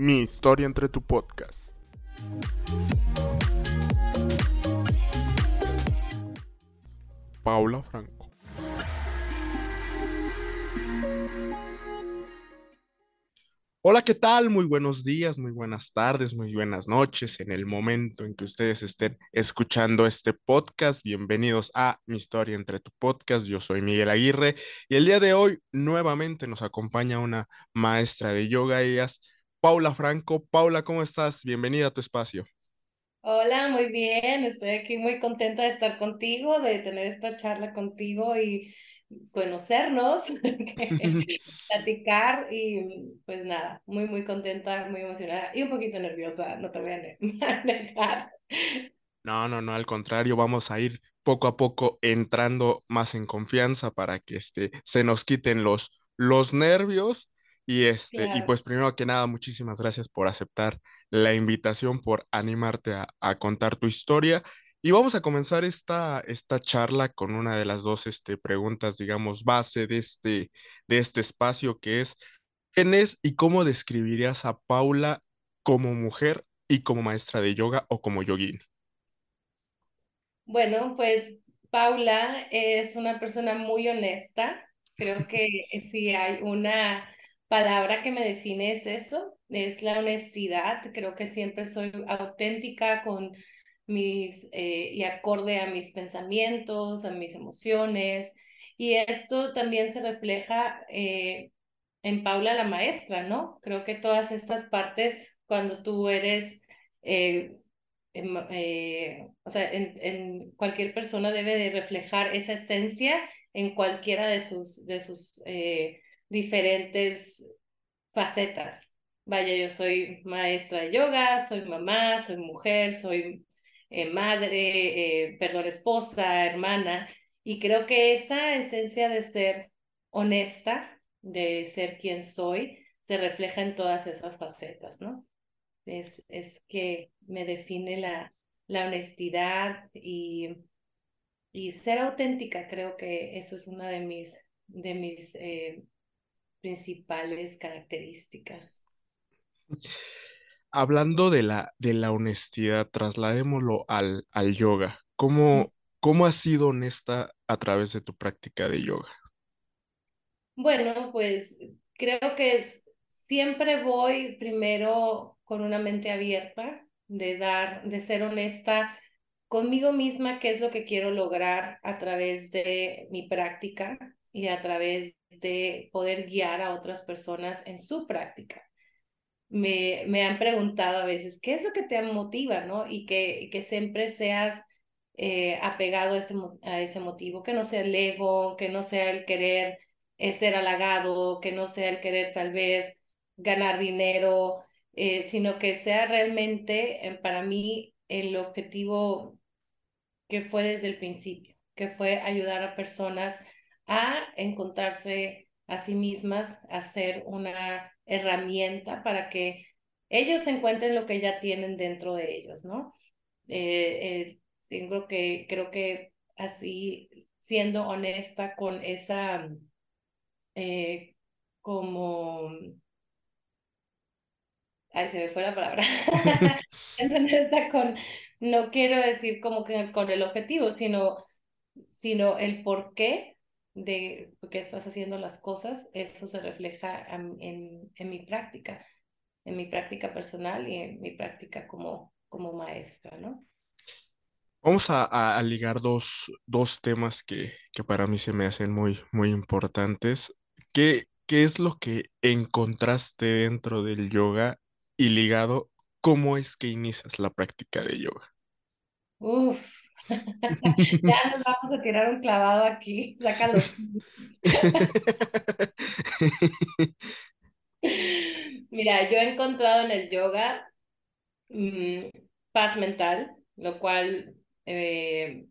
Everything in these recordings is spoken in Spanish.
Mi historia entre tu podcast. Paula Franco. Hola, ¿qué tal? Muy buenos días, muy buenas tardes, muy buenas noches. En el momento en que ustedes estén escuchando este podcast, bienvenidos a Mi historia entre tu podcast. Yo soy Miguel Aguirre y el día de hoy nuevamente nos acompaña una maestra de yoga, ella es Paula Franco. Paula, ¿cómo estás? Bienvenida a tu espacio. Hola, muy bien. Estoy aquí muy contenta de estar contigo, de tener esta charla contigo y conocernos, platicar y pues nada, muy, muy contenta, muy emocionada y un poquito nerviosa, no te voy a negar. No, no, no, al contrario, vamos a ir poco a poco entrando más en confianza para que este, se nos quiten los, los nervios y este, y pues primero que nada, muchísimas gracias por aceptar la invitación, por animarte a, a contar tu historia. Y vamos a comenzar esta, esta charla con una de las dos este, preguntas, digamos, base de este, de este espacio, que es, ¿quién es y cómo describirías a Paula como mujer y como maestra de yoga o como yogini? Bueno, pues Paula es una persona muy honesta. Creo que si hay una palabra que me define es eso, es la honestidad. Creo que siempre soy auténtica con mis eh, y acorde a mis pensamientos, a mis emociones. Y esto también se refleja eh, en Paula la maestra, ¿no? Creo que todas estas partes, cuando tú eres, eh, o sea, en, cualquier persona debe de reflejar esa esencia en cualquiera de sus, de sus diferentes facetas. Vaya, yo soy maestra de yoga, soy mamá, soy mujer, soy eh, madre, eh, perdón, esposa, hermana, y creo que esa esencia de ser honesta, de ser quien soy, se refleja en todas esas facetas, ¿no? Es, es que me define la, la honestidad y, y ser auténtica, creo que eso es una de mis, de mis eh, principales características. Hablando de la, de la honestidad, trasladémoslo al, al yoga. ¿Cómo, ¿Cómo has sido honesta a través de tu práctica de yoga? Bueno, pues creo que siempre voy primero con una mente abierta, de dar, de ser honesta conmigo misma, qué es lo que quiero lograr a través de mi práctica y a través de poder guiar a otras personas en su práctica. Me, me han preguntado a veces, ¿qué es lo que te motiva, no? Y que, que siempre seas eh, apegado a ese, a ese motivo, que no sea el ego, que no sea el querer eh, ser halagado, que no sea el querer tal vez ganar dinero, eh, sino que sea realmente para mí el objetivo que fue desde el principio, que fue ayudar a personas a encontrarse a sí mismas, a ser una herramienta para que ellos encuentren lo que ya tienen dentro de ellos, ¿no? Eh, eh, tengo que, creo que así, siendo honesta con esa, eh, como, ay, se me fue la palabra, honesta con, no quiero decir como que con el objetivo, sino, sino el por qué de que estás haciendo las cosas, eso se refleja en, en, mi práctica, en mi práctica personal y en mi práctica como, como maestra, ¿no? Vamos a, a, ligar dos, dos temas que, que, para mí se me hacen muy, muy importantes. ¿Qué, ¿Qué es lo que encontraste dentro del yoga y ligado, cómo es que inicias la práctica de yoga? Uf, ya nos vamos a tirar un clavado aquí, sácalo. Mira, yo he encontrado en el yoga mm, paz mental, lo cual eh,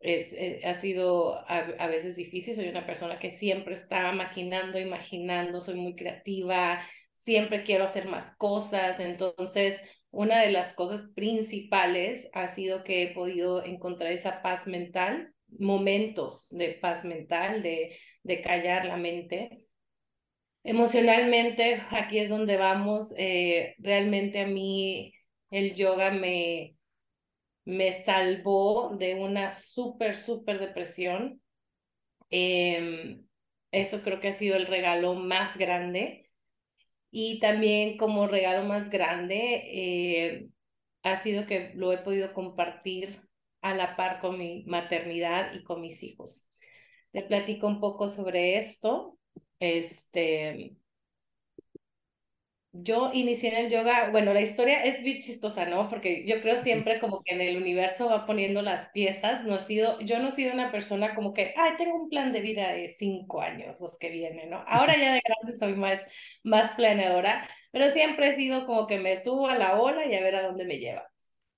es, eh, ha sido a, a, veces difícil. Soy una persona que siempre está maquinando, imaginando, soy muy creativa, siempre quiero hacer más cosas. Entonces, una de las cosas principales ha sido que he podido encontrar esa paz mental, momentos de paz mental, de, de callar la mente. Emocionalmente, aquí es donde vamos. Eh, realmente a mí el yoga me, me salvó de una súper, súper depresión. Em, eso creo que ha sido el regalo más grande. Y también como regalo más grande eh, ha sido que lo he podido compartir a la par con mi maternidad y con mis hijos. Te platico un poco sobre esto. Este, yo inicié en el yoga, bueno, la historia es bien chistosa, ¿no? Porque yo creo siempre como que en el universo va poniendo las piezas, no he sido, yo no he sido una persona como que, ay, tengo un plan de vida de cinco años, los que vienen, ¿no? Ahora ya de grande soy más, más planeadora, pero siempre he sido como que me subo a la ola y a ver a dónde me lleva.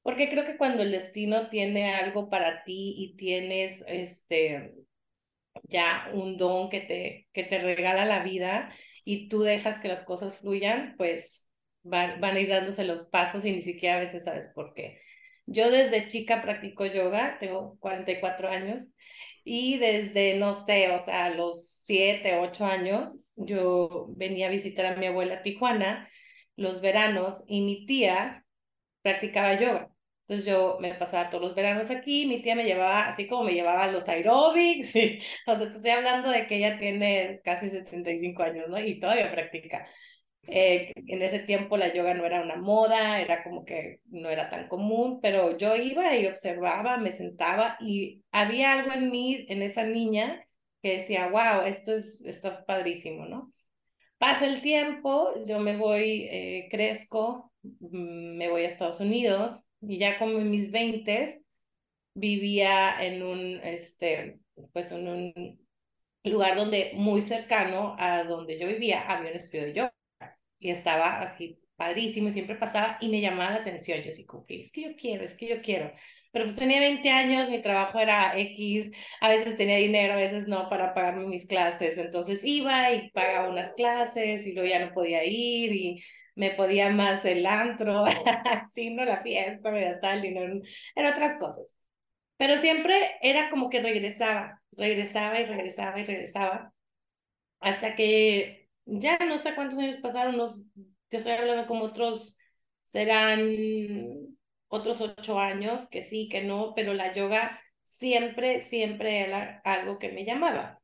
Porque creo que cuando el destino tiene algo para ti y tienes este ya un don que te, que te regala la vida, y tú dejas que las cosas fluyan, pues van, van a ir dándose los pasos y ni siquiera a veces sabes por qué. Yo desde chica practico yoga, tengo 44 años y desde, no sé, o sea, los 7, 8 años, yo venía a visitar a mi abuela Tijuana los veranos y mi tía practicaba yoga. Entonces yo me pasaba todos los veranos aquí, mi tía me llevaba, así como me llevaba a los aeróbics, y, o sea, estoy hablando de que ella tiene casi 75 años, ¿no? Y todavía practica. Eh, en ese tiempo la yoga no era una moda, era como que no era tan común, pero yo iba y observaba, me sentaba y había algo en mí, en esa niña, que decía, wow, esto es, esto es padrísimo, ¿no? Pasa el tiempo, yo me voy, eh, crezco, mm, me voy a Estados Unidos, y ya como en mis veintes vivía en un, este, pues en un lugar donde muy cercano a donde yo vivía había un estudio de yoga y estaba así padrísimo y siempre pasaba y me llamaba la atención. Yo así como es que yo quiero, es que yo quiero. Pero pues tenía 20 años, mi trabajo era X, a veces tenía dinero, a veces no para pagarme mis clases. Entonces iba y pagaba unas clases y luego ya no podía ir y me podía más el antro, así, no la fiesta, me gastaba el dinero en otras cosas. Pero siempre era como que regresaba, regresaba y regresaba y regresaba, hasta que ya no sé cuántos años pasaron, unos, te estoy hablando como otros, serán otros ocho años, que sí, que no, pero la yoga siempre, siempre era algo que me llamaba.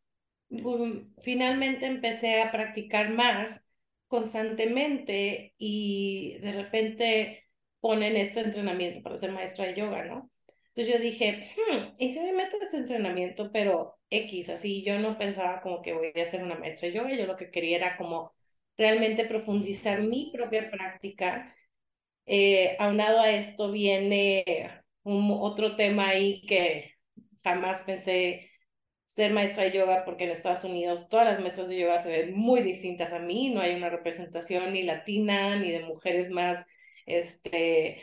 Um, finalmente empecé a practicar más constantemente y de repente ponen este entrenamiento para ser maestra de yoga, ¿no? Entonces yo dije, hmm, ¿y si me meto este entrenamiento, pero X, así yo no pensaba como que voy a ser una maestra de yoga, yo lo que quería era como realmente profundizar mi propia práctica. Eh, aunado a esto viene otro tema ahí que jamás pensé ser maestra de yoga, porque en Estados Unidos todas las maestras de yoga se ven muy distintas a mí, no hay una representación ni latina, ni de mujeres más este,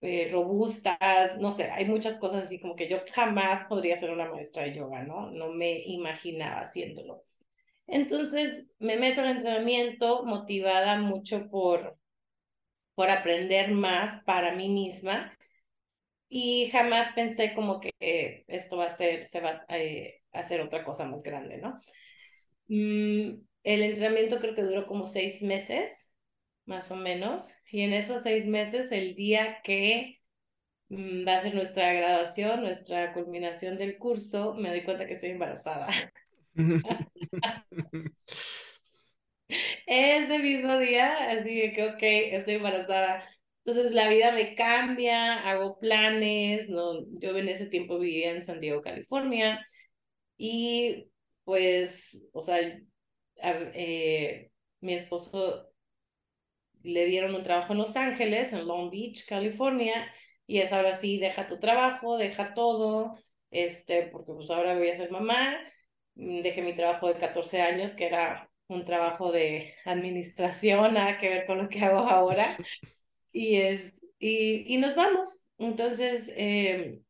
eh, robustas, no sé, hay muchas cosas así como que yo jamás podría ser una maestra de yoga, ¿no? No me imaginaba haciéndolo. Entonces me meto al entrenamiento motivada mucho por, por aprender más para mí misma y jamás pensé como que esto va a ser, se va eh, hacer otra cosa más grande, ¿no? Mm, el entrenamiento creo que duró como seis meses, más o menos, y en esos seis meses, el día que mm, va a ser nuestra graduación, nuestra culminación del curso, me doy cuenta que estoy embarazada. Ese mismo día, así de que, ok, estoy embarazada. Entonces la vida me cambia, hago planes, ¿no? Yo en ese tiempo vivía en San Diego, California, y pues, o sea, eh, mi esposo le dieron un trabajo en Los Ángeles, en Long Beach, California, y es ahora sí, deja tu trabajo, deja todo, este, porque pues ahora voy a ser mamá, dejé mi trabajo de 14 años, que era un trabajo de administración, nada que ver con lo que hago ahora. y, es, y, y nos vamos. Entonces, eh,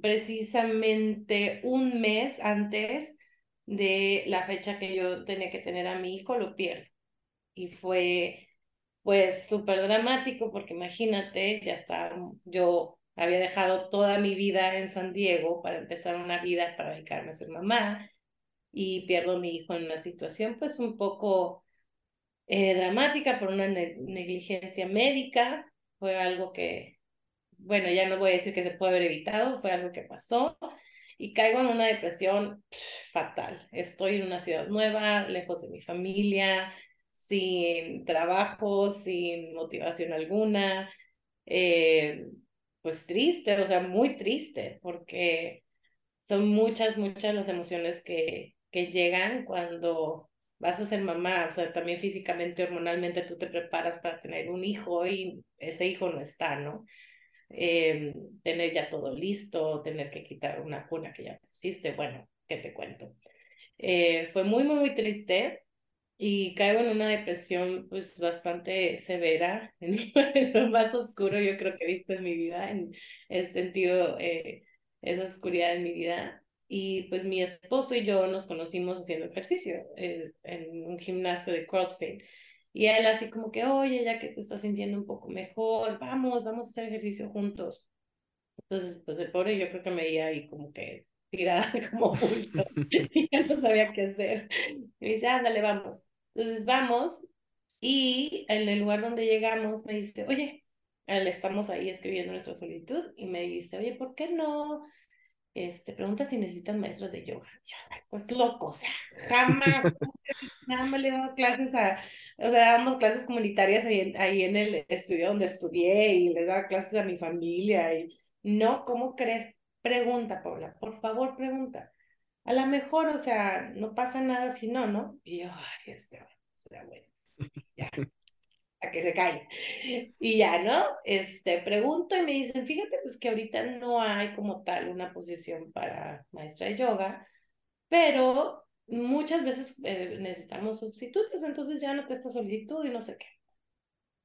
precisamente un mes antes de la fecha que yo tenía que tener a mi hijo, lo pierdo. Y fue pues súper dramático porque imagínate, ya está, yo había dejado toda mi vida en San Diego para empezar una vida para dedicarme a ser mamá y pierdo a mi hijo en una situación pues un poco eh, dramática por una negligencia médica. Fue algo que, bueno, ya no voy a decir que se puede haber evitado, fue algo que pasó y caigo en una depresión fatal. Estoy en una ciudad nueva, lejos de mi familia, sin trabajo, sin motivación alguna, eh, pues triste, o sea, muy triste, porque son muchas, muchas las emociones que, que llegan cuando vas a ser mamá, o sea, también físicamente, hormonalmente tú te preparas para tener un hijo y ese hijo no está, ¿no? Eh, tener ya todo listo, tener que quitar una cuna que ya pusiste, bueno, ¿qué te cuento? Eh, fue muy, muy, muy triste y caigo en una depresión pues bastante severa, en, lo más oscuro yo creo que he visto en mi vida, en el sentido, eh, esa oscuridad en mi vida. Y pues mi esposo y yo nos conocimos haciendo ejercicio en un gimnasio de CrossFit. Y él así como que, oye, ya que te estás sintiendo un poco mejor, vamos, vamos a hacer ejercicio juntos. Entonces, pues el pobre yo creo que me veía ahí como que tirada como bulto y ya no sabía qué hacer. Y me dice, ándale, vamos. Entonces vamos y en el lugar donde llegamos me dice, oye, le estamos ahí escribiendo nuestra solicitud y me dice, oye, ¿por qué no este, pregunta si necesitan maestros de yoga. Yo, estás loco, o sea, jamás, nada más le he dado clases a, o sea, damos clases comunitarias ahí en, ahí en el estudio donde estudié y les daba clases a mi familia y no, ¿cómo crees? Pregunta, Paula, por favor, pregunta. A lo mejor, o sea, no pasa nada si no, ¿no? Y yo, ay, este, o sea, bueno, ya, a que se calle. Y ya, ¿no? Este, pregunto y me dicen, fíjate, pues que ahorita no hay como tal una posición para maestra de yoga, pero muchas veces eh, necesitamos sustitutos, entonces ya no te esta solicitud y no sé qué.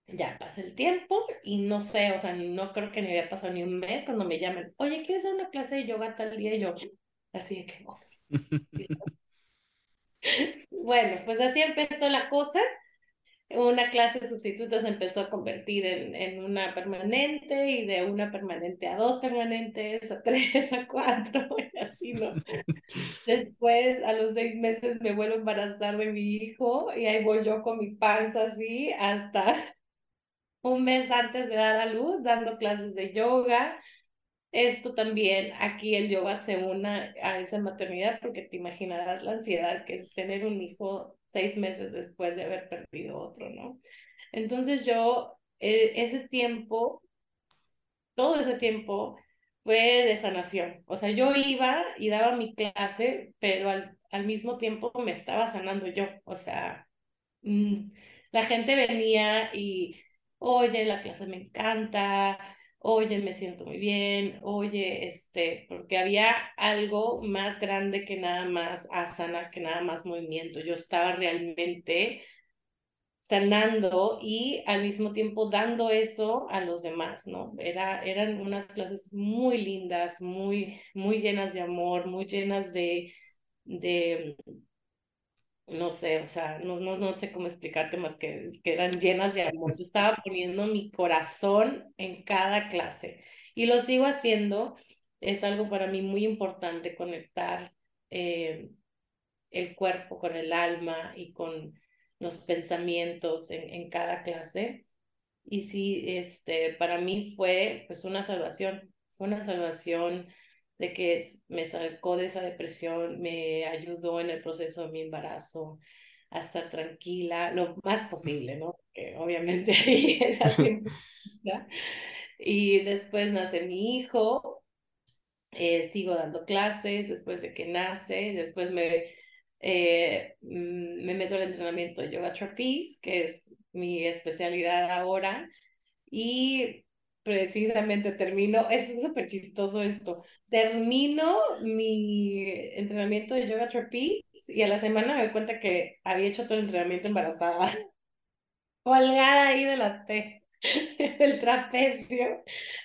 Ya pasa el tiempo y no sé, o sea, no creo que ni había pasado ni un mes cuando me llaman, oye, ¿quieres dar una clase de yoga tal día? Y yo, así de que, bueno, pues así empezó la cosa una clase de sustitutos empezó a convertir en, en, una permanente y de una permanente a dos permanentes, a tres, a cuatro, y así, ¿no? Después, a los seis meses, me vuelvo a embarazar de mi hijo y ahí voy yo con mi panza así hasta un mes antes de dar a luz, dando clases de yoga, esto también, aquí el yoga se una a esa maternidad porque te imaginarás la ansiedad que es tener un hijo seis meses después de haber perdido otro, ¿no? Entonces yo, eh, ese tiempo, todo ese tiempo fue de sanación. O sea, yo iba y daba mi clase, pero al, al mismo tiempo me estaba sanando yo. O sea, mm, la gente venía y, oye, la clase me encanta, oye, me siento muy bien, oye, este, porque había algo más grande que nada más asana, que nada más movimiento. Yo estaba realmente sanando y al mismo tiempo dando eso a los demás, ¿no? Era, eran unas clases muy lindas, muy, muy llenas de amor, muy llenas de, de no sé, o sea, no, no, no sé cómo explicarte más que, que eran llenas de amor. Yo estaba poniendo mi corazón en cada clase y lo sigo haciendo. Es algo para mí muy importante conectar eh, el cuerpo con el alma y con los pensamientos en, en cada clase. Y sí, este, para mí fue pues una salvación, fue una salvación de que me sacó de esa depresión, me ayudó en el proceso de mi embarazo a estar tranquila lo más posible, ¿no? Porque obviamente ahí era siempre... Y después nace mi hijo, eh, sigo dando clases después de que nace, después me, eh, mm, me meto al entrenamiento de yoga trapeze, que es mi especialidad ahora, y precisamente termino, es súper chistoso esto, termino mi entrenamiento de yoga trapeze y a la semana me doy cuenta que había hecho todo el entrenamiento embarazada, colgada ahí de las T, del trapecio,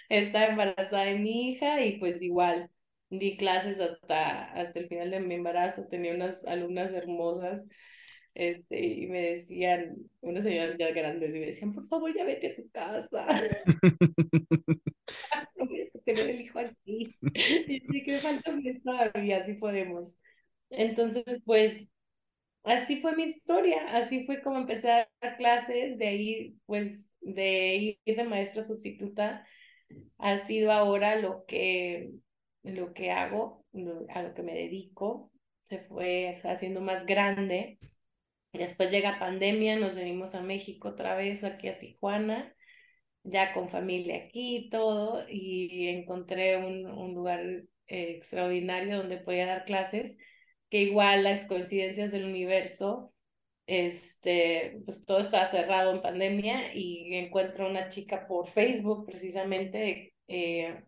estaba embarazada de mi hija y pues igual di clases hasta, hasta el final de mi embarazo, tenía unas alumnas hermosas este, y me decían, unas señoras ya grandes, y me decían, por favor, ya vete a tu casa. no voy a tener el hijo aquí. Y sí que falta todavía, así podemos. Entonces, pues así fue mi historia, así fue como empecé a dar clases, de ahí, pues, de ir de maestra sustituta, ha sido ahora lo que, lo que hago, a lo que me dedico, se fue haciendo más grande. Después llega pandemia, nos venimos a México otra vez, aquí a Tijuana, ya con familia aquí y todo, y encontré un, un lugar eh, extraordinario donde podía dar clases que igual las coincidencias del universo, este, pues todo estaba cerrado en pandemia y encuentro una chica por Facebook precisamente, eh,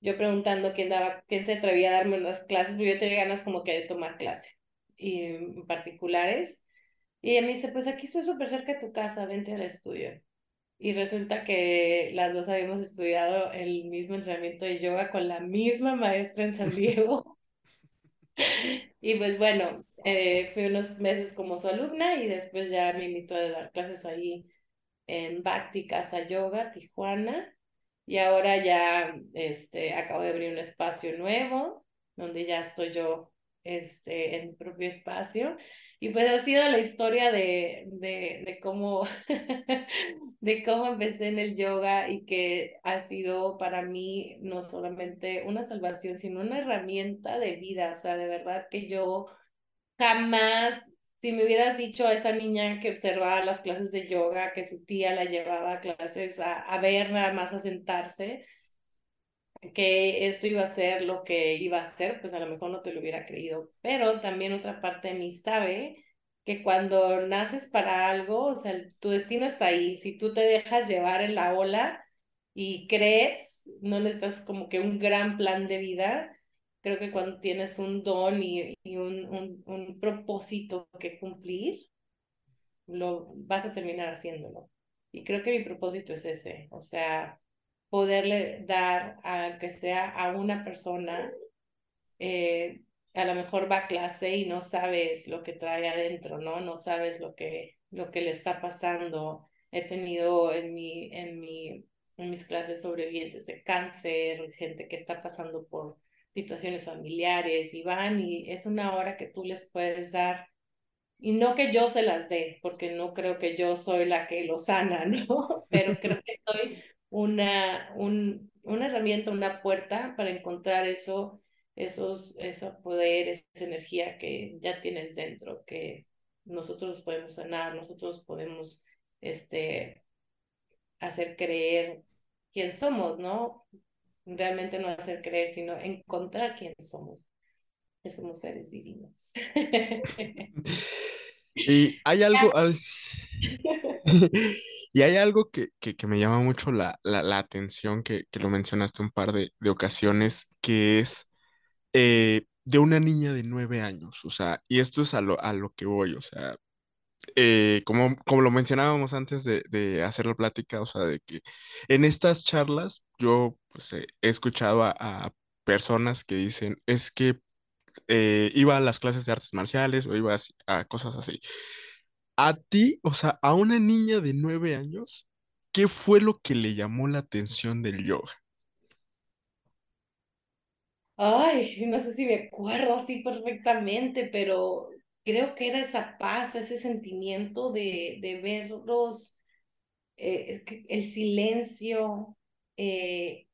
yo preguntando quién daba, quién se atrevía a darme unas clases, porque yo tenía ganas como que de tomar clase, y en particulares. Y ella me dice, pues aquí estoy súper cerca de tu casa, vente al estudio. Y resulta que las dos habíamos estudiado el mismo entrenamiento de yoga con la misma maestra en San Diego. Y pues bueno, eh, fui unos meses como su alumna y después ya me invitó a dar clases ahí en Bhakti Casa Yoga, Tijuana. Y ahora ya este, acabo de abrir un espacio nuevo, donde ya estoy yo este, en mi propio espacio. Y pues ha sido la historia de, de, de cómo, de cómo empecé en el yoga y que ha sido para mí no solamente una salvación, sino una herramienta de vida. O sea, de verdad que yo jamás, si me hubieras dicho a esa niña que observaba las clases de yoga, que su tía la llevaba a clases a, a ver nada más a sentarse, que esto iba a ser lo que iba a ser, pues a lo mejor no te lo hubiera creído. Pero también otra parte de mí sabe que cuando naces para algo, o sea, tu destino está ahí. Si tú te dejas llevar en la ola y crees, no necesitas como que un gran plan de vida. Creo que cuando tienes un don y, y un, un, un propósito que cumplir, lo vas a terminar haciéndolo. Y creo que mi propósito es ese, o sea, poderle dar, a que sea a una persona, eh, a lo mejor va clase y no sabes lo que trae adentro, ¿no? No sabes lo que, lo que le está pasando. He tenido en, mi, en, mi, mis clases sobrevivientes de cáncer, gente que está pasando por situaciones familiares y van y es una hora que tú les puedes dar y no que yo se las dé, porque no creo que yo soy la que lo sana, ¿no? Pero creo que soy una, un, una herramienta, una puerta para encontrar eso, esos, ese poder, esa energía que ya tienes dentro, que nosotros podemos sanar, nosotros podemos este, hacer creer quién somos, ¿no? Realmente no hacer creer, sino encontrar quién somos. Que somos seres divinos. y hay algo, y hay algo que, que, me llama mucho la, la, atención, que, que, lo mencionaste un par de, de ocasiones, que es eh, de una niña de nueve años, o sea, y esto es a lo, a lo que voy, o sea, eh, como, como lo mencionábamos antes de, de, hacer la plática, o sea, de que en estas charlas yo pues, he escuchado a, personas que dicen, es que eh, iba a las clases de artes marciales o iba a cosas así a ti, o sea, a una niña de nueve años, ¿qué fue lo que le llamó la atención del yoga? Ay, no sé si me acuerdo así perfectamente, pero creo que era esa paz, ese sentimiento de, de verlos, eh, el silencio eh,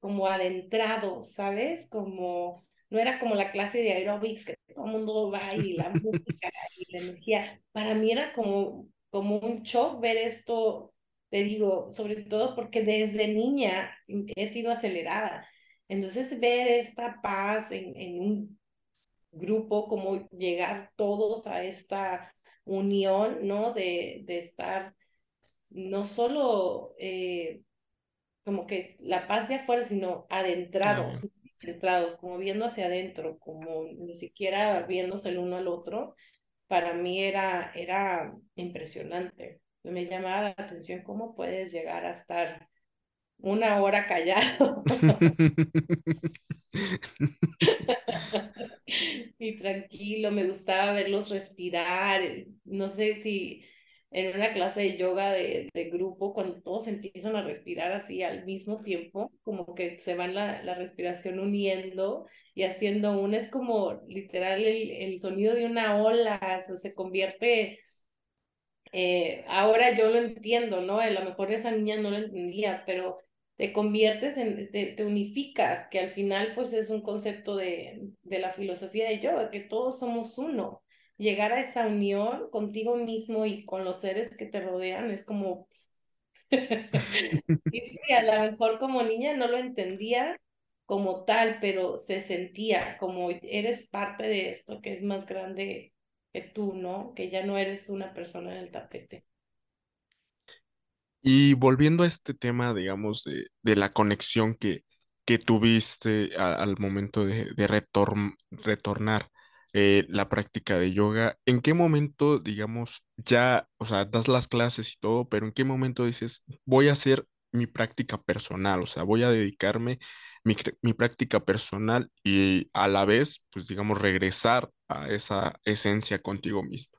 como adentrado, ¿sabes? Como no era como la clase de aerobics que todo el mundo va y la música y la energía. Para mí era como, como un shock ver esto, te digo, sobre todo porque desde niña he sido acelerada. Entonces ver esta paz en, en un grupo, como llegar todos a esta unión, ¿no? De, de estar no solo eh, como que la paz de afuera, sino adentrados, centrados, como viendo hacia adentro, como ni siquiera viéndose el uno al otro, para mí era, era impresionante. Me llamaba la atención cómo puedes llegar a estar una hora callado y tranquilo. Me gustaba verlos respirar. No sé si en una clase de yoga de, de, grupo, cuando todos empiezan a respirar así al mismo tiempo, como que se van la, la respiración uniendo y haciendo una, es como literal el, el sonido de una ola, o se convierte, eh, ahora yo lo entiendo, ¿no? A lo mejor esa niña no lo entendía, pero te conviertes en, te, te, unificas, que al final pues es un concepto de, de la filosofía de yoga, que todos somos uno llegar a esa unión contigo mismo y con los seres que te rodean es como... y a lo mejor como niña no lo entendía como tal, pero se sentía como eres parte de esto que es más grande que tú, ¿no? Que ya no eres una persona en el tapete. Y volviendo a este tema, digamos, de, de la conexión que, que tuviste al momento de, de retornar eh, la práctica de yoga, ¿en qué momento, digamos, ya, o sea, das las clases y todo, pero en qué momento dices, voy a hacer mi práctica personal, o sea, voy a dedicarme mi, mi práctica personal y a la vez, pues, digamos, regresar a esa esencia contigo mismo?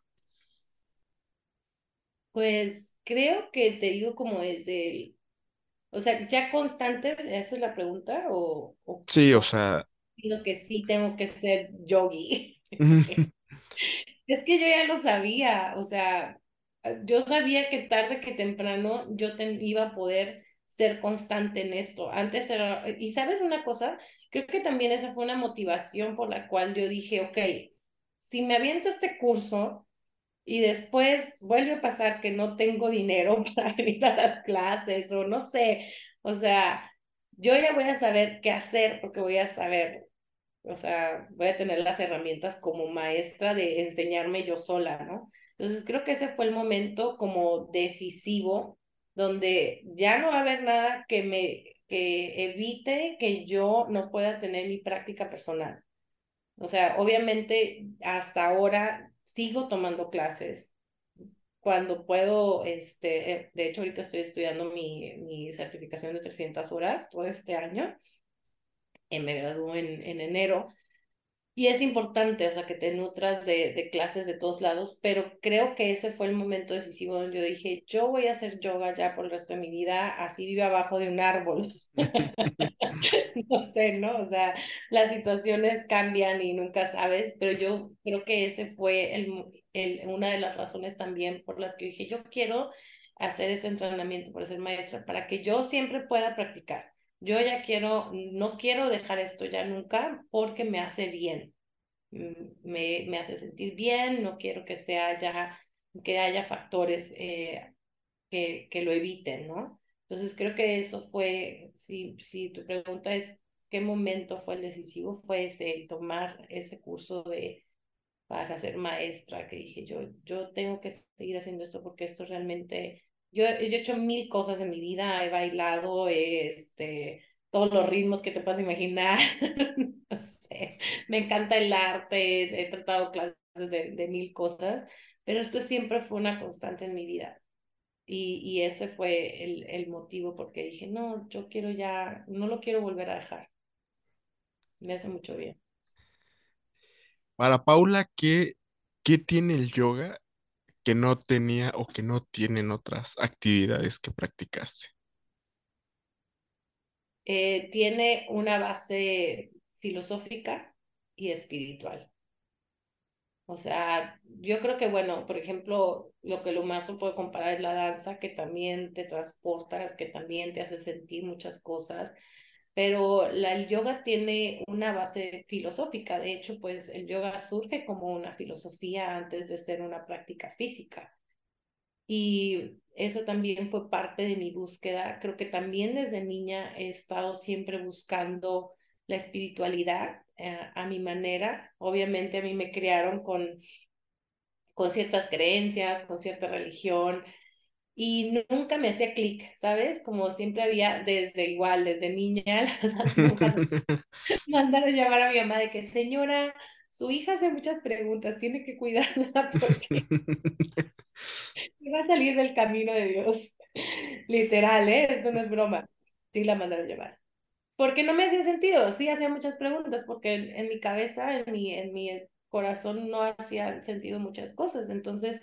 Pues creo que te digo como desde el, o sea, ya constante, esa es la pregunta, o, o, sí, o sea, digo que sí tengo que ser yogi. es que yo ya lo sabía, o sea, yo sabía que tarde que temprano yo iba a poder ser constante en esto. Antes era, y sabes una cosa, creo que también esa fue una motivación por la cual yo dije, ok, si me aviento este curso y después vuelve a pasar que no tengo dinero para venir a las clases o no sé, o sea, yo ya voy a saber qué hacer porque voy a saber o sea, voy a tener las herramientas como maestra de enseñarme yo sola, ¿no? Entonces creo que ese fue el momento como decisivo donde ya no va a haber nada que me que evite que yo no pueda tener mi práctica personal. O sea, obviamente hasta ahora sigo tomando clases. Cuando puedo, este, de hecho ahorita estoy estudiando mi, mi certificación de 300 horas todo este año me graduó en, en enero. Y es importante, o sea, que te nutras de, de, clases de todos lados, pero creo que ese fue el momento decisivo donde yo dije, yo voy a hacer yoga ya por el resto de mi vida, así vive abajo de un árbol. no sé, ¿no? O sea, las situaciones cambian y nunca sabes, pero yo creo que ese fue el, el, una de las razones también por las que dije, yo quiero hacer ese entrenamiento para ser maestra, para que yo siempre pueda practicar yo ya quiero, no quiero dejar esto ya nunca porque me hace bien, mm, me, me hace sentir bien, no quiero que sea ya, que haya factores eh, que, que lo eviten, ¿no? Entonces creo que eso fue, si, si tu pregunta es qué momento fue el decisivo, fue ese, el tomar ese curso de para ser maestra, que dije yo, yo tengo que seguir haciendo esto porque esto realmente yo, he hecho mil cosas en mi vida, he bailado, este, todos los ritmos que te puedas imaginar. no sé, me encanta el arte, he tratado clases de, de, mil cosas, pero esto siempre fue una constante en mi vida. Y, y ese fue el, el motivo porque dije, no, yo quiero ya, no lo quiero volver a dejar. Me hace mucho bien. Para Paula, ¿qué, qué tiene el yoga que no tenía o que no tienen otras actividades que practicaste? Eh, tiene una base filosófica y espiritual. O sea, yo creo que, bueno, por ejemplo, lo que lo más se puede comparar es la danza, que también te transportas, que también te hace sentir muchas cosas, pero la, el yoga tiene una base filosófica. De hecho, pues el yoga surge como una filosofía antes de ser una práctica física. Y eso también fue parte de mi búsqueda. Creo que también desde niña he estado siempre buscando la espiritualidad eh, a mi manera. Obviamente a mí me criaron con, con ciertas creencias, con cierta religión, y nunca me hacía clic, ¿sabes? Como siempre había desde igual, desde niña, mandar a llamar a mi mamá de que, señora, su hija hace muchas preguntas, tiene que cuidarla porque va a salir del camino de Dios. Literal, ¿eh? Esto no es broma. Sí la mandaron a llamar. Porque no me hacía sentido, sí hacía muchas preguntas, porque en, en mi cabeza, en mi, en mi corazón no hacía sentido muchas cosas. Entonces,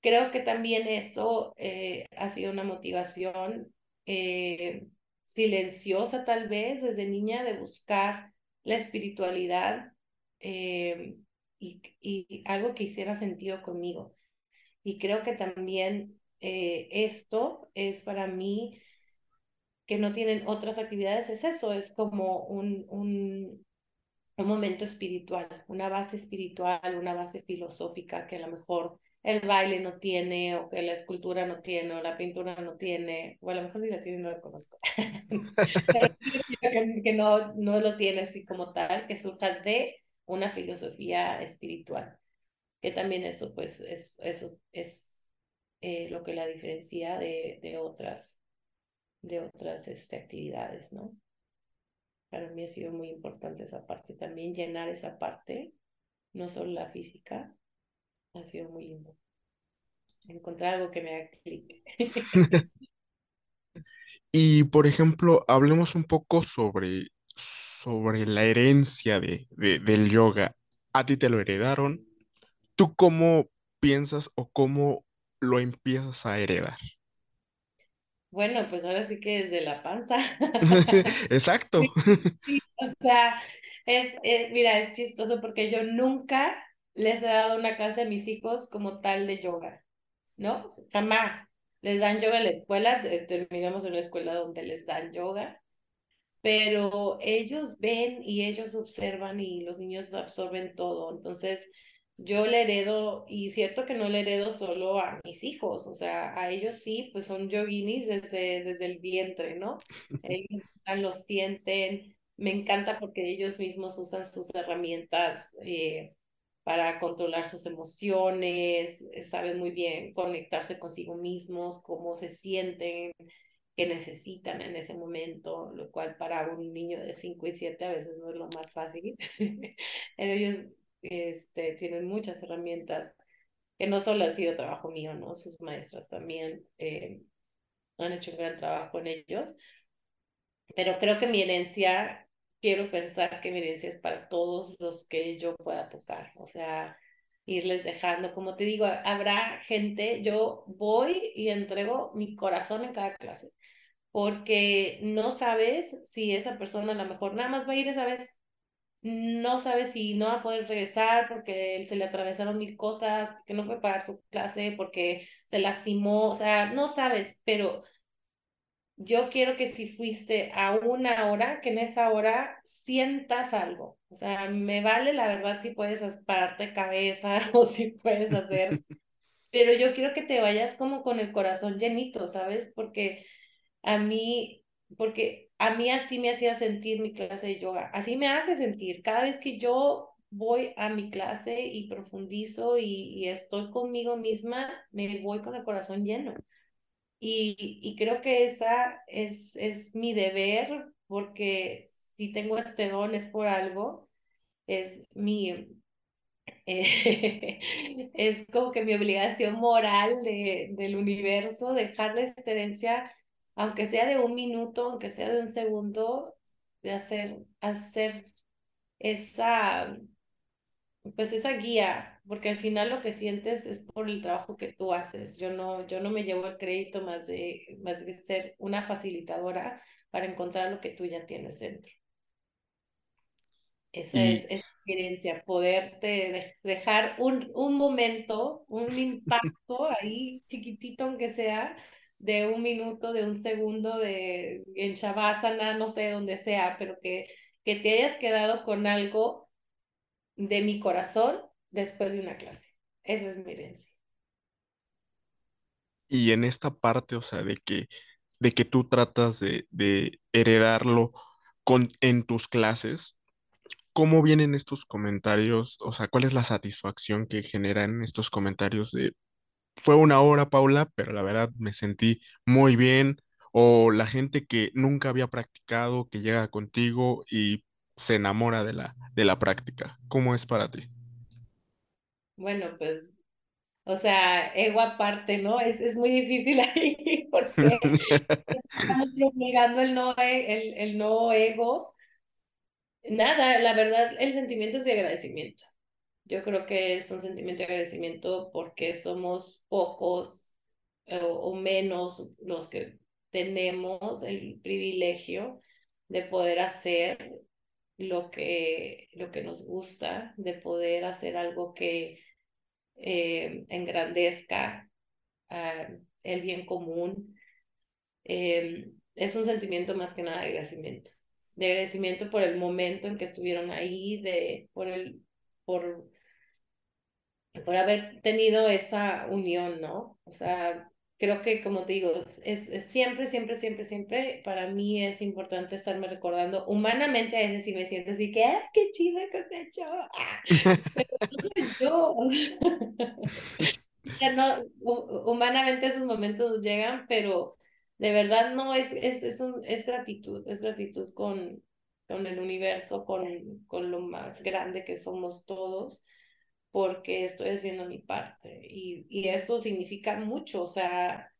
creo que también eso eh, ha sido una motivación eh, silenciosa tal vez desde niña de buscar la espiritualidad eh, y, y, algo que hiciera sentido conmigo. Y creo que también esto es para mí que no tienen otras actividades, es eso, es como un, un, un momento espiritual, una base espiritual, una base filosófica que a lo mejor el baile no tiene, o que la escultura no tiene, o la pintura no tiene, o a lo mejor si la tiene no la conozco, que, no, no lo tiene así como tal, que surja de una filosofía espiritual, que también eso pues es, eso es eh, lo que la diferencia de, de otras, de otras este, actividades, ¿no? Para mí ha sido muy importante esa parte, también llenar esa parte, no solo la física, ha sido muy lindo. Encontrar algo que me haga clic. y por ejemplo, hablemos un poco sobre, sobre la herencia de, de, del yoga. ¿A ti te lo heredaron? ¿Tú cómo piensas o cómo lo empiezas a heredar? Bueno, pues ahora sí que desde la panza. Exacto. o sea, es, es, mira, es chistoso porque yo nunca les he dado una clase a mis hijos como tal de yoga, ¿no? Jamás. Les dan yoga en la escuela, terminamos en la escuela donde les dan yoga, pero ellos ven y ellos observan y los niños absorben todo. Entonces, yo le heredo, y cierto que no le heredo solo a mis hijos, o sea, a ellos sí, pues son yoginis desde, desde el vientre, ¿no? Ellos lo sienten, me encanta porque ellos mismos usan sus herramientas eh, para controlar sus emociones, eh, saben muy bien conectarse consigo mismos, cómo se sienten, qué necesitan en ese momento, lo cual para un niño de 5 y 7 a veces no es lo más fácil. ellos este, tienen muchas herramientas que no solo ha sido trabajo mío, ¿no? Sus maestras también eh, han hecho un gran trabajo en ellos. Pero creo que mi herencia quiero pensar que mi herencia es para todos los que yo pueda tocar, o sea, irles dejando, como te digo, habrá gente, yo voy y entrego mi corazón en cada clase, porque no sabes si esa persona a lo mejor nada más va a ir esa vez, no sabes si no va a poder regresar porque se le atravesaron mil cosas, porque no puede pagar su clase, porque se lastimó, o sea, no sabes, pero yo quiero que si fuiste a una hora, que en esa hora sientas algo. O sea, me vale la verdad si puedes pararte cabeza o si puedes hacer, pero yo quiero que te vayas como con el corazón llenito, ¿sabes? Porque a mí, porque a mí así me hacía sentir mi clase de yoga, así me hace sentir. Cada vez que yo voy a mi clase y profundizo y, y estoy conmigo misma, me voy con el corazón lleno. Y, y creo que esa es, es mi deber, porque si tengo este don es por algo, es mi, eh, es como que mi obligación moral de, del universo, dejarle esta herencia, aunque sea de un minuto, aunque sea de un segundo, de hacer, hacer esa, pues esa guía, porque al final lo que sientes es por el trabajo que tú haces. Yo no, yo no me llevo el crédito más de, más de ser una facilitadora para encontrar lo que tú ya tienes dentro. Esa es, esa experiencia, poderte dejar un, un momento, un impacto ahí chiquitito aunque sea, de un minuto, de un segundo, de en Shavasana, no sé, donde sea, pero que, que te hayas quedado con algo de mi corazón después de una clase. Esa es mi herencia. Y en esta parte, o sea, de que, de que tú tratas de, de heredarlo con, en tus clases, ¿cómo vienen estos comentarios? O sea, ¿cuál es la satisfacción que generan estos comentarios de, fue una hora, Paula, pero la verdad me sentí muy bien? O la gente que nunca había practicado, que llega contigo y se enamora de la, de la práctica. ¿Cómo es para ti? Bueno, pues, o sea, ego aparte, ¿no? Es, es muy difícil ahí porque estamos promulgando el no, el, el no ego. Nada, la verdad, el sentimiento es de agradecimiento. Yo creo que es un sentimiento de agradecimiento porque somos pocos o, o menos los que tenemos el privilegio de poder hacer lo que, lo que nos gusta, de poder hacer algo que eh, engrandezca el bien común. Eh, es un sentimiento más que nada de agradecimiento. De agradecimiento por el momento en que estuvieron ahí, de, por, el, por, por haber tenido esa unión, ¿no? O sea, creo que, como te digo, es, es, siempre, siempre, siempre, siempre, para mí es importante estarme recordando, humanamente a veces sí me siento así que, ¡ah, qué chido que has hecho! ¡Ah! Yo. ya no, humanamente esos momentos llegan, pero de verdad no, es, es, es, un, es gratitud, es gratitud con, con el universo, con, con lo más grande que somos todos porque estoy haciendo mi parte y, y eso significa mucho, o sea,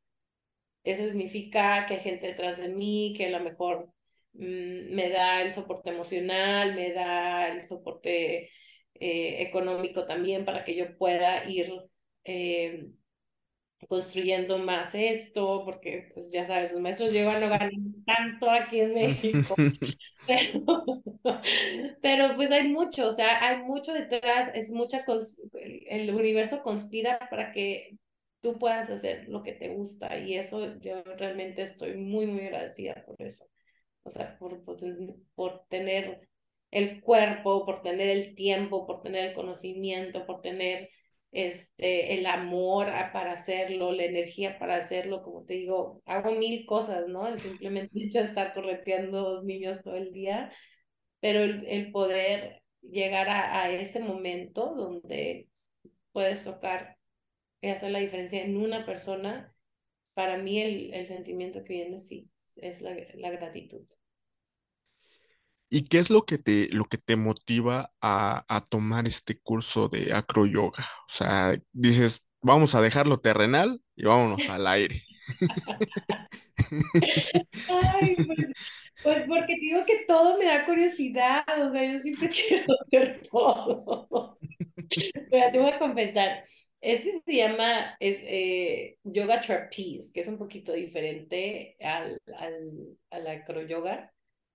eso significa que hay gente detrás de mí, que a lo mejor mm, me da el soporte emocional, me da el soporte eh, económico también para que yo pueda ir eh, construyendo más esto, porque pues ya sabes, los maestros llevan no ganan tanto aquí en México, pero, pues hay mucho, o sea, hay mucho detrás, es mucha, el universo conspira para que tú puedas hacer lo que te gusta y eso yo realmente estoy muy, muy agradecida por eso, o sea, por, por, por tener el cuerpo, por tener el tiempo, por tener el conocimiento, por tener este, el amor para hacerlo, la energía para hacerlo, como te digo, hago mil cosas, ¿no? Simplemente hecho estar correteando dos niños todo el día, pero el, el poder llegar a, a, ese momento donde puedes tocar y hacer la diferencia en una persona, para mí el, el sentimiento que viene sí, es la, la gratitud. ¿Y qué es lo que te, lo que te motiva a, a tomar este curso de acroyoga? O sea, dices, vamos a dejarlo terrenal y vámonos al aire. Ay, pues, pues, porque digo que todo me da curiosidad, o sea, yo siempre quiero ver todo. Pero te voy a confesar, este se llama eh, yoga trapeze, que es un poquito diferente al, al, al acroyoga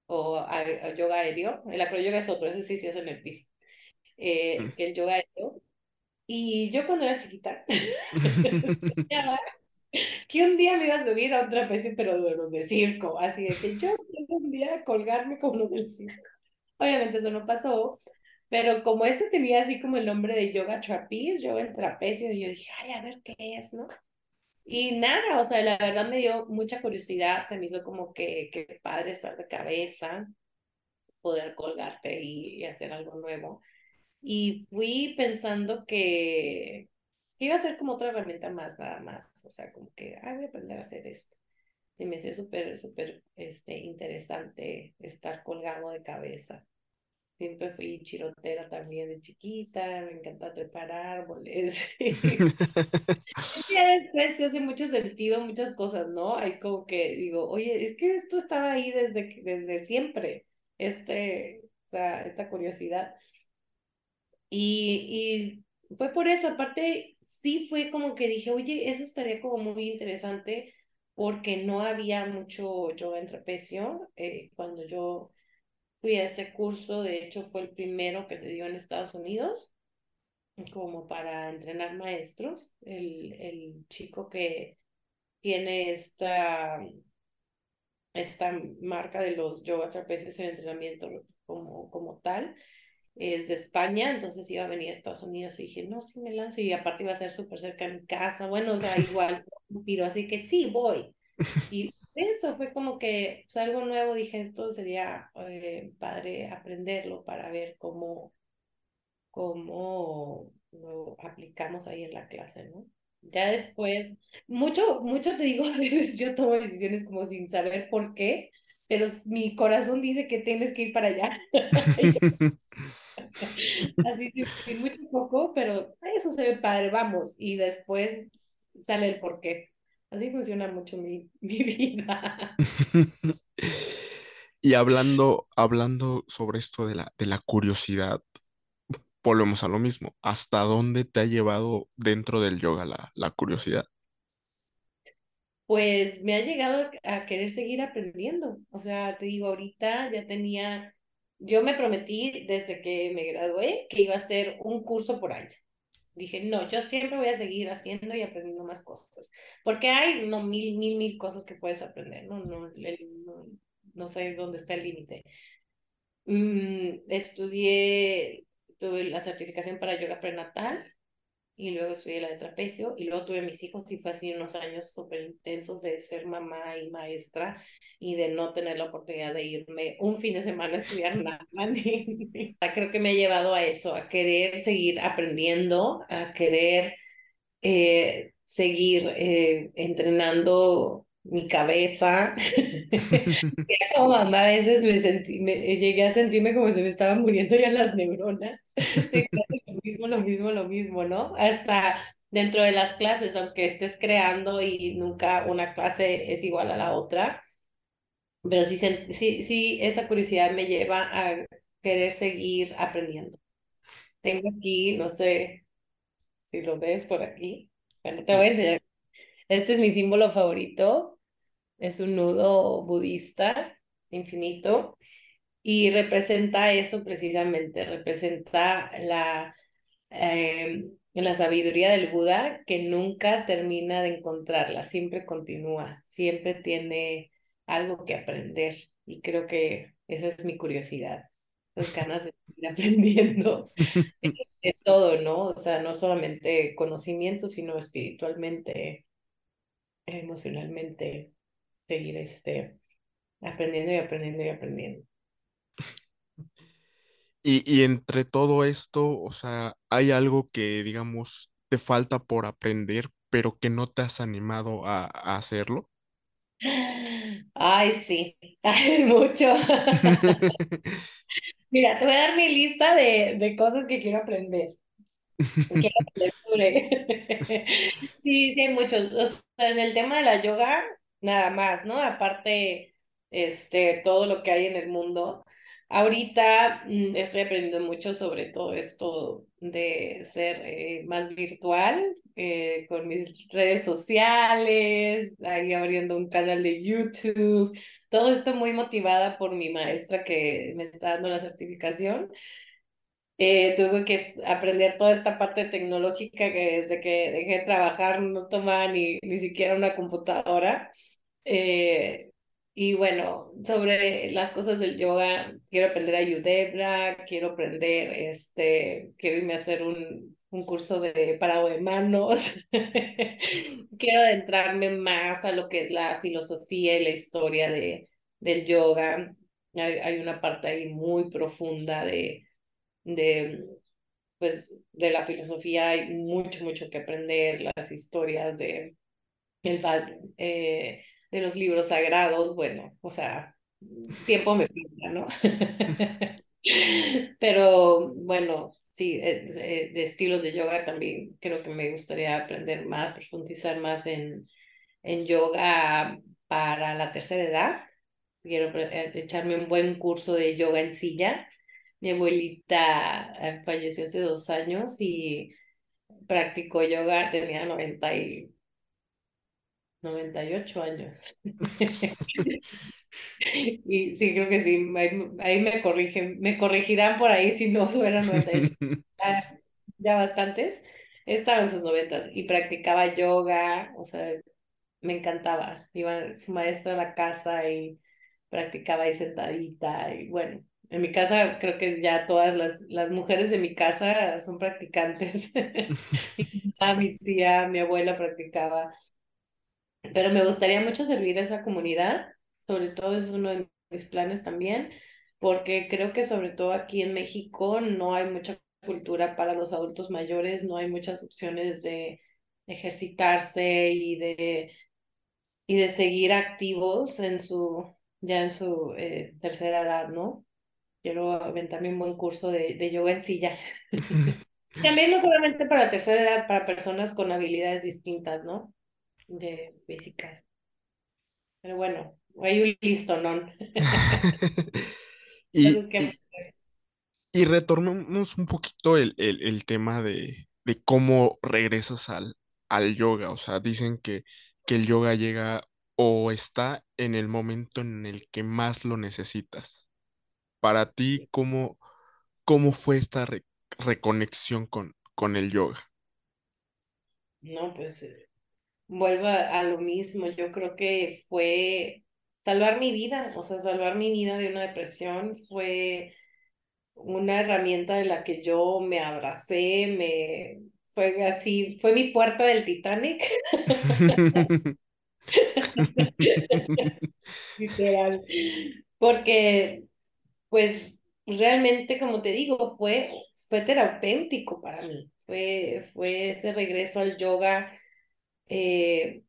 o a, yoga aéreo. El acroyoga es otro, ese sí se hace en el piso. Eh, mm. que el yoga aéreo. Y yo cuando era chiquita, que un día me iba a subir a un trapecio, pero de los de circo. Así de que yo un día colgarme como los del circo. Obviamente eso no pasó, pero como este tenía así como el nombre de yoga trapeze, yoga en trapecio, y yo dije, ay, a ver qué es, ¿no? Y nada, o sea, la verdad me dio mucha curiosidad, se me hizo como que, que padre estar de cabeza, poder colgarte y, hacer algo nuevo. Y fui pensando que, iba a ser como otra herramienta más, nada más, o sea, como que, ay, voy a aprender a hacer esto. Se me súper, súper este, interesante estar colgado de cabeza. Siempre fui chirotera también de chiquita, me encanta trepar árboles. ya después te hace mucho sentido muchas cosas, ¿no? Hay como que digo, oye, es que esto estaba ahí desde, desde siempre, este, o sea, esta curiosidad. Y, y fue por eso, aparte, sí fue como que dije, oye, eso estaría como muy interesante porque no había mucho yoga en trapecio eh, cuando yo fui a ese curso, de hecho fue el primero que se dio en Estados Unidos, como para entrenar maestros. El, el chico que tiene esta, esta marca de los yoga trapecios en entrenamiento como, como tal, es de España, entonces iba a venir a Estados Unidos y dije, no, sí me lanzo y aparte iba a ser súper cerca de mi casa, bueno, o sea, igual, tiro, así que sí, voy. Y eso fue como que o sea, algo nuevo, dije, esto sería eh, padre aprenderlo para ver cómo, cómo lo aplicamos ahí en la clase, ¿no? Ya después, mucho, mucho te digo, a veces yo tomo decisiones como sin saber por qué, pero mi corazón dice que tienes que ir para allá. Así que mucho poco, pero eso se ve padre, vamos, y después sale el por qué. Así funciona mucho mi, mi vida. y hablando, hablando sobre esto de la, de la curiosidad, volvemos a lo mismo. ¿Hasta dónde te ha llevado dentro del yoga la, la curiosidad? Pues me ha llegado a querer seguir aprendiendo. O sea, te digo, ahorita ya tenía, yo me prometí desde que me gradué que iba a hacer un curso por año. Dije, no, yo siempre voy a seguir haciendo y aprendiendo más cosas. Porque hay, no, mil, mil, mil cosas que puedes aprender, ¿no? No, no, no sé dónde está el límite. Mm, estudié, tuve la certificación para yoga prenatal y luego estudié la de trapecio y luego tuve mis hijos y fue así unos años súper intensos de ser mamá y maestra y de no tener la oportunidad de irme un fin de semana a estudiar nada. Creo que me ha llevado a eso, a querer seguir aprendiendo, a querer eh, seguir eh, entrenando mi cabeza. como mamá a veces me sentí, me, llegué a sentirme como si me estaban muriendo ya las neuronas. lo mismo, lo mismo, lo mismo, ¿no? Hasta dentro de las clases, aunque estés creando y nunca una clase es igual a la otra, pero sí, sí, sí, esa curiosidad me lleva a querer seguir aprendiendo. Tengo aquí, no sé si lo ves por aquí. Bueno, te voy a enseñar. Este es mi símbolo favorito es un nudo budista infinito y representa eso precisamente, representa la, em, la sabiduría del Buda que nunca termina de encontrarla, siempre continúa, siempre tiene algo que aprender y creo que esa es mi curiosidad, las ganas de seguir aprendiendo de todo, ¿no? O sea, no solamente conocimiento, sino espiritualmente, emocionalmente, seguir este, aprendiendo y aprendiendo y aprendiendo. Y, y entre todo esto, o sea, ¿hay algo que, digamos, te falta por aprender, pero que no te has animado a, a hacerlo? Ay, sí, hay mucho. Mira, te voy a dar mi lista de, de cosas que quiero aprender. Quiero aprender sí, sí, hay muchos. O sea, en el tema de la yoga, nada más, ¿no? Aparte, este, todo lo que hay en el mundo. Ahorita mm, estoy aprendiendo mucho sobre todo esto de ser eh, más virtual eh, con mis redes sociales, ahí abriendo un canal de YouTube, todo esto muy motivada por mi maestra que me está dando la certificación. Eh, tuve que aprender toda esta parte tecnológica que desde que dejé de trabajar no tomaba ni, ni siquiera una computadora. Eh, y bueno, sobre las cosas del yoga, quiero aprender Ayudebra, quiero aprender, este, quiero irme a hacer un, un curso de parado de manos, quiero adentrarme más a lo que es la filosofía y la historia de, del yoga. Hay, hay una parte ahí muy profunda de, de, pues, de la filosofía, hay mucho, mucho que aprender, las historias de el, eh, de los libros sagrados, bueno, o sea, tiempo me falta, ¿no? Pero bueno, sí, eh, eh, de, estilos de yoga también creo que me gustaría aprender más, profundizar más en, en yoga para la tercera edad. Quiero eh, echarme un buen curso de yoga en silla. Mi abuelita falleció hace dos años y practicó yoga, tenía 90 y 98 años. y sí, creo que sí, ahí, me corrigen, me corregirán por ahí si no fueran 98. ya, ya bastantes. Estaba en sus noventas y practicaba yoga, o sea, me encantaba. Iba su maestra a la casa y practicaba ahí sentadita y bueno, en mi casa creo que ya todas las, las mujeres de mi casa son practicantes. mi tía, mi abuela practicaba pero me gustaría mucho servir a esa comunidad, sobre todo es uno de mis planes también, porque creo que sobre todo aquí en México no hay mucha cultura para los adultos mayores, no hay muchas opciones de ejercitarse y de, y de seguir activos en su, ya en su eh, tercera edad, ¿no? Quiero aventarme un buen curso de, de yoga en silla. También no solamente para tercera edad, para personas con habilidades distintas, ¿no? de físicas. Pero bueno, hay un listo, ¿no? y, y retornemos un poquito el, el, tema de, de, cómo regresas al, al yoga. O sea, dicen que, que el yoga llega o está en el momento en el que más lo necesitas. Para ti, ¿cómo, cómo fue esta reconexión con, con el yoga? No, pues eh, vuelvo a, lo mismo. Yo creo que fue salvar mi vida, o sea, salvar mi vida de una depresión fue una herramienta de la que yo me abracé, me fue así, fue mi puerta del Titanic. Literal. Porque, pues, realmente, como te digo, fue, fue terapéutico para mí. Fue, fue ese regreso al yoga. Eh,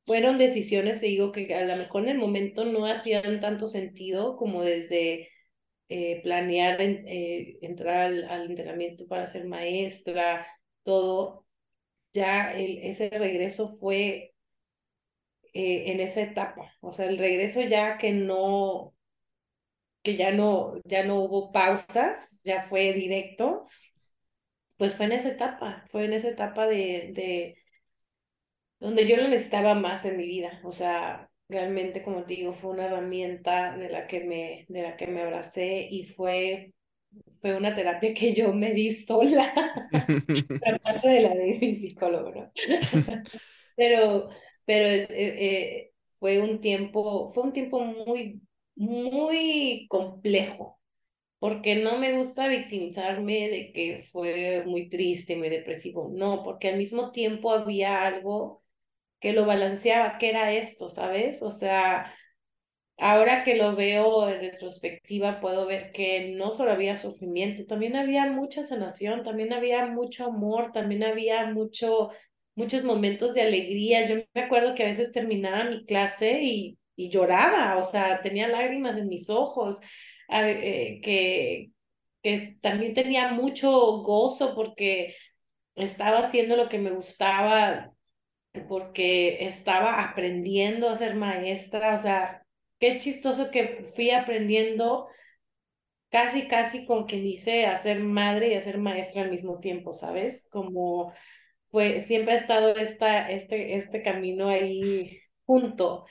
fueron decisiones, te digo, que a lo mejor en el momento no hacían tanto sentido como desde eh, planear eh, entrar al, entrenamiento para ser maestra, todo. Ya el, ese regreso fue eh, en esa etapa, o sea, el regreso ya que no, que ya no, ya no hubo pausas, ya fue directo, pues fue en esa etapa, fue en esa etapa de, de donde yo lo necesitaba más en mi vida, o sea, realmente, como te digo, fue una herramienta de la que me, de la que me abracé y fue, fue una terapia que yo me di sola, aparte de la de mi psicólogo, ¿no? pero, pero eh, eh, fue un tiempo, fue un tiempo muy, muy complejo, porque no me gusta victimizarme de que fue muy triste, muy depresivo, no, porque al mismo tiempo había algo que lo balanceaba, que era esto, ¿sabes? O sea, ahora que lo veo en retrospectiva, puedo ver que no solo había sufrimiento, también había mucha sanación, también había mucho amor, también había mucho muchos momentos de alegría. Yo me acuerdo que a veces terminaba mi clase y, y lloraba, o sea, tenía lágrimas en mis ojos, eh, que, que también tenía mucho gozo porque estaba haciendo lo que me gustaba, porque estaba aprendiendo a ser maestra, o sea, qué chistoso que fui aprendiendo casi, casi con quien dice a ser madre y a ser maestra al mismo tiempo, ¿sabes? Como fue, siempre ha estado esta, este, este camino ahí junto.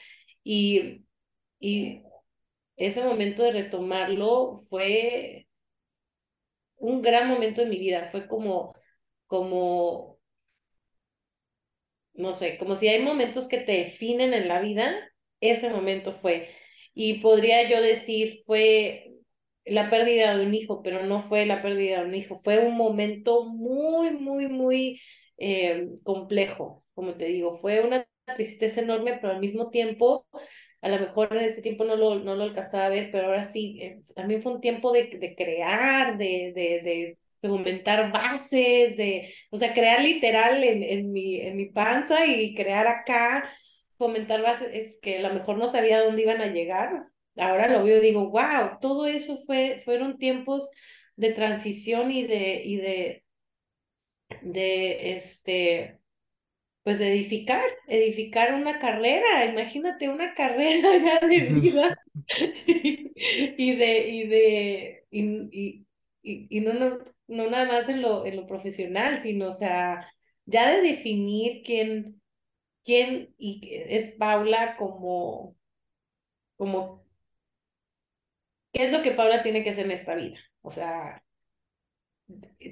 Y, y ese momento de retomarlo fue un gran momento de mi vida. Fue como, como, no sé, como si hay momentos que te definen en la vida, ese momento fue. Y podría yo decir, fue la pérdida de un hijo, pero no fue la pérdida de un hijo, fue un momento muy, muy, muy eh, complejo, como te digo, fue una tristeza enorme, pero al mismo tiempo, a lo mejor en ese tiempo no lo, no lo alcanzaba a ver, pero ahora sí, eh, también fue un tiempo de, de crear, de, de, de fomentar bases, de, o sea, crear literal en, en, mi, en mi panza y crear acá, fomentar bases es que a lo mejor no sabía dónde iban a llegar. Ahora lo veo y digo, wow, todo eso fue, fueron tiempos de transición y de, y de, de este, pues edificar, edificar una carrera, imagínate una carrera ya de vida y de, y de, y, y, y, no, no, no nada más en lo, en lo profesional, sino, o sea, ya de definir quién, quién y es Paula como, como, qué es lo que Paula tiene que hacer en esta vida, o sea,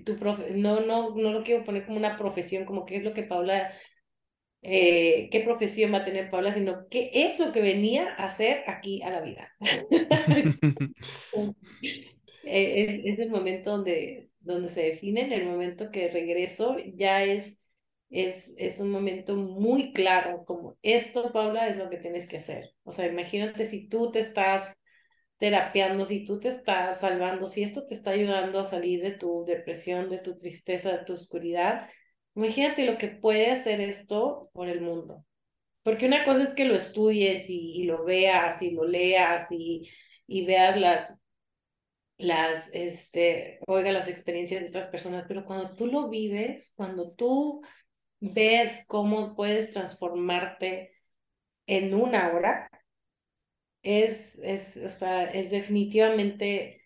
tu profe no, no, no lo quiero poner como una profesión, como qué es lo que Paula, eh, qué profesión va a tener Paula, sino qué es lo que venía a hacer aquí a la vida. Eh, es, el momento donde, donde se define, en el momento que regreso, ya es, es, es un momento muy claro, como esto, Paula, es lo que tienes que hacer. O sea, imagínate si tú te estás terapiando, si tú te estás salvando, si esto te está ayudando a salir de tu depresión, de tu tristeza, de tu oscuridad, imagínate lo que puede hacer esto por el mundo. Porque una cosa es que lo estudies y, lo veas y lo leas y, y veas las, las, este, oiga las experiencias de otras personas, pero cuando tú lo vives, cuando tú ves cómo puedes transformarte en una hora, es, es, o sea, es definitivamente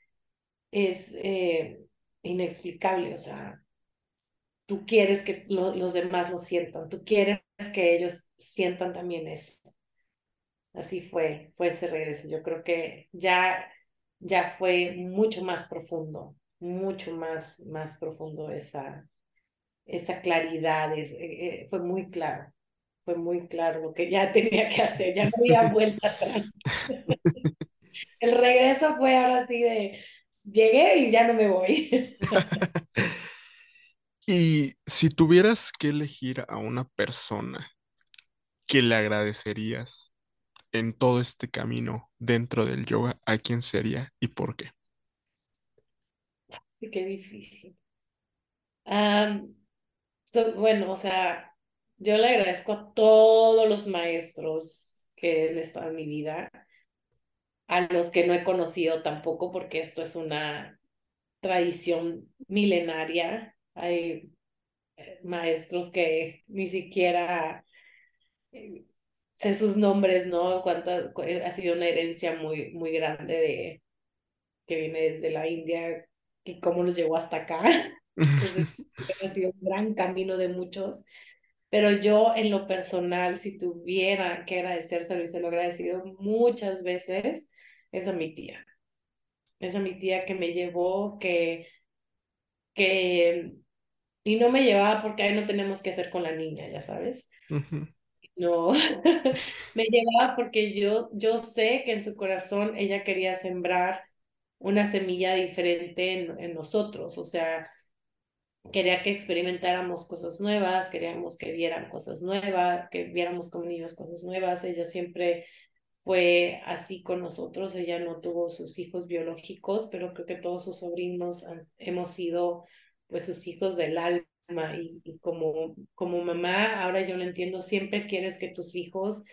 es eh, inexplicable, o sea, tú quieres que los demás lo sientan, tú quieres que ellos sientan también eso. Así fue, fue ese regreso. Yo creo que ya, ya fue mucho más profundo, mucho más, más profundo esa, esa claridad, es, eh, eh, fue muy claro, fue muy claro lo que ya tenía que hacer, ya no había vuelta atrás. El regreso fue ahora sí de, llegué y ya no me voy. y si tuvieras que elegir a una persona que le agradecerías en todo este camino dentro del yoga, ¿a quién sería y por qué? Qué difícil. bueno, o sea, yo le agradezco a todos los maestros que han estado en mi vida, a los que no he conocido tampoco, porque esto es una tradición milenaria. Hay eh, maestros que ni siquiera eh, sé sus nombres, ¿no? Cuántas, ha sido una herencia muy, muy grande de, que viene desde la India y cómo nos llegó hasta acá. Entonces, ha sido un gran camino de muchos. Pero yo, en lo personal, si tuviera que agradecérselo y se lo he agradecido muchas veces, es a mi tía. Es a mi tía que me llevó, que, que, y no me llevaba porque ahí no tenemos que hacer con la niña, ya sabes. No, me llevaba porque yo, yo sé que en su corazón ella quería sembrar una semilla diferente en, en nosotros, o sea, quería que experimentáramos cosas nuevas, queríamos que vieran cosas nuevas, que viéramos como niños cosas nuevas. Ella siempre fue así con nosotros, ella no tuvo sus hijos biológicos, pero creo que todos sus sobrinos hemos sido pues sus hijos del alma y, como, como mamá, ahora yo lo entiendo, siempre quieres que tus hijos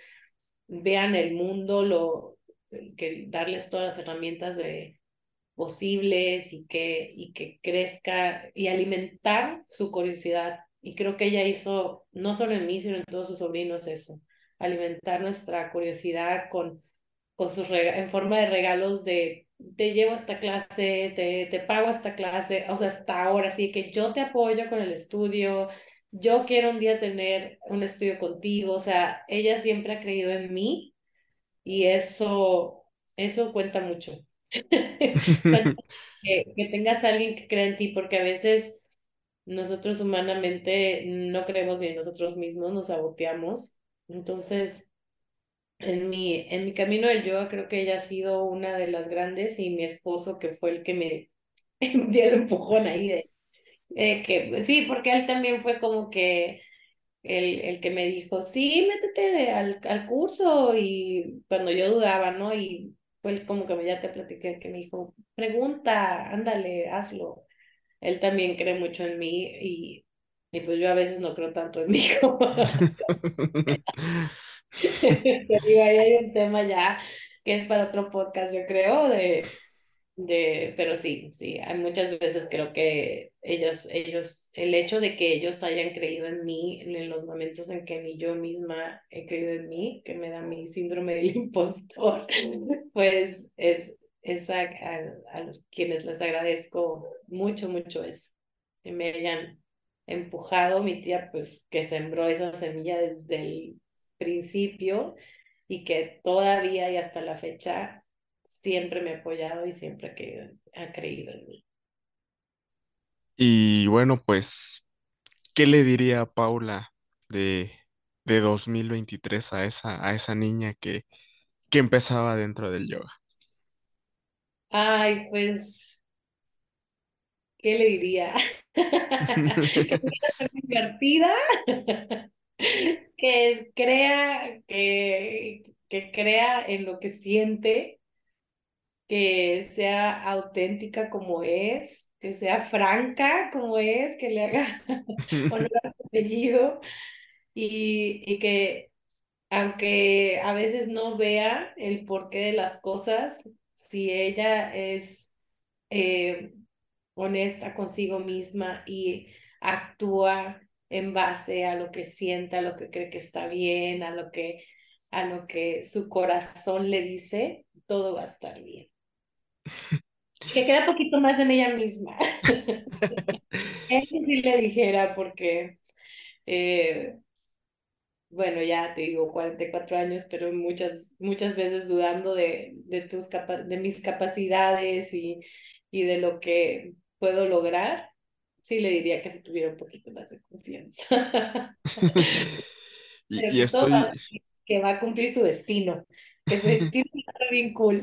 vean el mundo, lo, que darles todas las herramientas de, posibles y que, y que crezca y alimentar su curiosidad. Y creo que ella hizo, no solo en mí, sino en todos sus sobrinos eso, alimentar nuestra curiosidad con, con sus en forma de regalos de te llevo a esta clase, te, te pago esta clase, o sea, hasta ahora, así que yo te apoyo con el estudio, yo quiero un día tener un estudio contigo, o sea, ella siempre ha creído en mí y eso, eso cuenta mucho. que, que, tengas a alguien que crea en ti, porque a veces nosotros humanamente no creemos ni en nosotros mismos, nos saboteamos. Entonces, en mi, en mi camino del yoga creo que ella ha sido una de las grandes y mi esposo que fue el que me dio el empujón ahí de, que sí, porque él también fue como que el, el que me dijo, sí, métete al, al curso y cuando yo dudaba, ¿no? Y fue como que ya te platiqué, que me dijo, pregunta, ándale, hazlo. Él también cree mucho en mí y, y pues yo a veces no creo tanto en mí como... Te digo, ahí hay un tema ya que es para otro podcast, yo creo, de de, pero sí, sí, hay muchas veces creo que ellos, ellos, el hecho de que ellos hayan creído en mí en los momentos en que ni yo misma he creído en mí, que me da mi síndrome del impostor, pues es, es a, a, quienes les agradezco mucho, mucho eso, que me hayan empujado, mi tía pues que sembró esa semilla desde el principio y que todavía y hasta la fecha siempre me ha apoyado y siempre que ha creído en mí. Y bueno, pues, ¿qué le diría a Paula de, de 2023 a esa, a esa niña que, que empezaba dentro del yoga? Ay, pues, ¿qué le diría? que divertida, que crea, que, que crea en lo que siente que sea auténtica como es, que sea franca como es, que le haga honor a su apellido y, y que aunque a veces no vea el porqué de las cosas, si ella es eh, honesta consigo misma y actúa en base a lo que siente, a lo que cree que está bien, a lo que, a lo que su corazón le dice, todo va a estar bien. Que queda poquito más en ella misma. Eso sí le dijera porque, eh, bueno, ya te digo 44 años, pero muchas, muchas veces dudando de, de, tus de mis capacidades y, y de lo que puedo lograr, sí le diría que se tuviera un poquito más de confianza. y, estoy... Que va a cumplir su destino, que su destino está bien cool.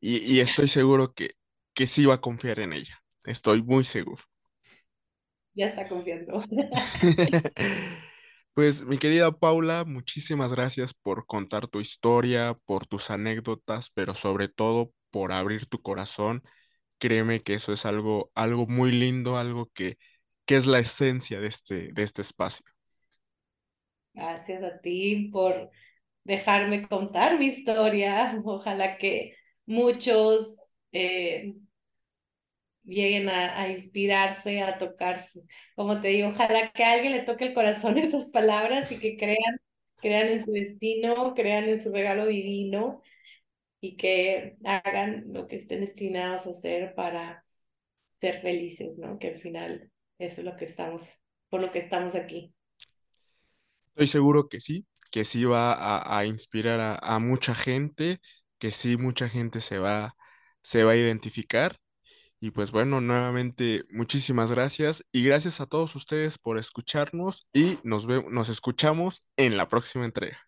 y, estoy seguro que, que sí va a confiar en ella. Estoy muy seguro. Ya está confiando. Pues mi querida Paula, muchísimas gracias por contar tu historia, por tus anécdotas, pero sobre todo por abrir tu corazón. Créeme que eso es algo, algo muy lindo, algo que, que es la esencia de este, de este espacio. Gracias a ti por dejarme contar mi historia. Ojalá que muchos eh, lleguen a, inspirarse, a tocarse. Como te digo, ojalá que a alguien le toque el corazón esas palabras y que crean, crean en su destino, crean en su regalo divino y que hagan lo que estén destinados a hacer para ser felices, ¿no? Que al final eso es lo que estamos, por lo que estamos aquí. Estoy seguro que sí, que sí va a, inspirar a, a, mucha gente, que sí mucha gente se va, se va a identificar y pues bueno, nuevamente muchísimas gracias y gracias a todos ustedes por escucharnos y nos, nos escuchamos en la próxima entrega.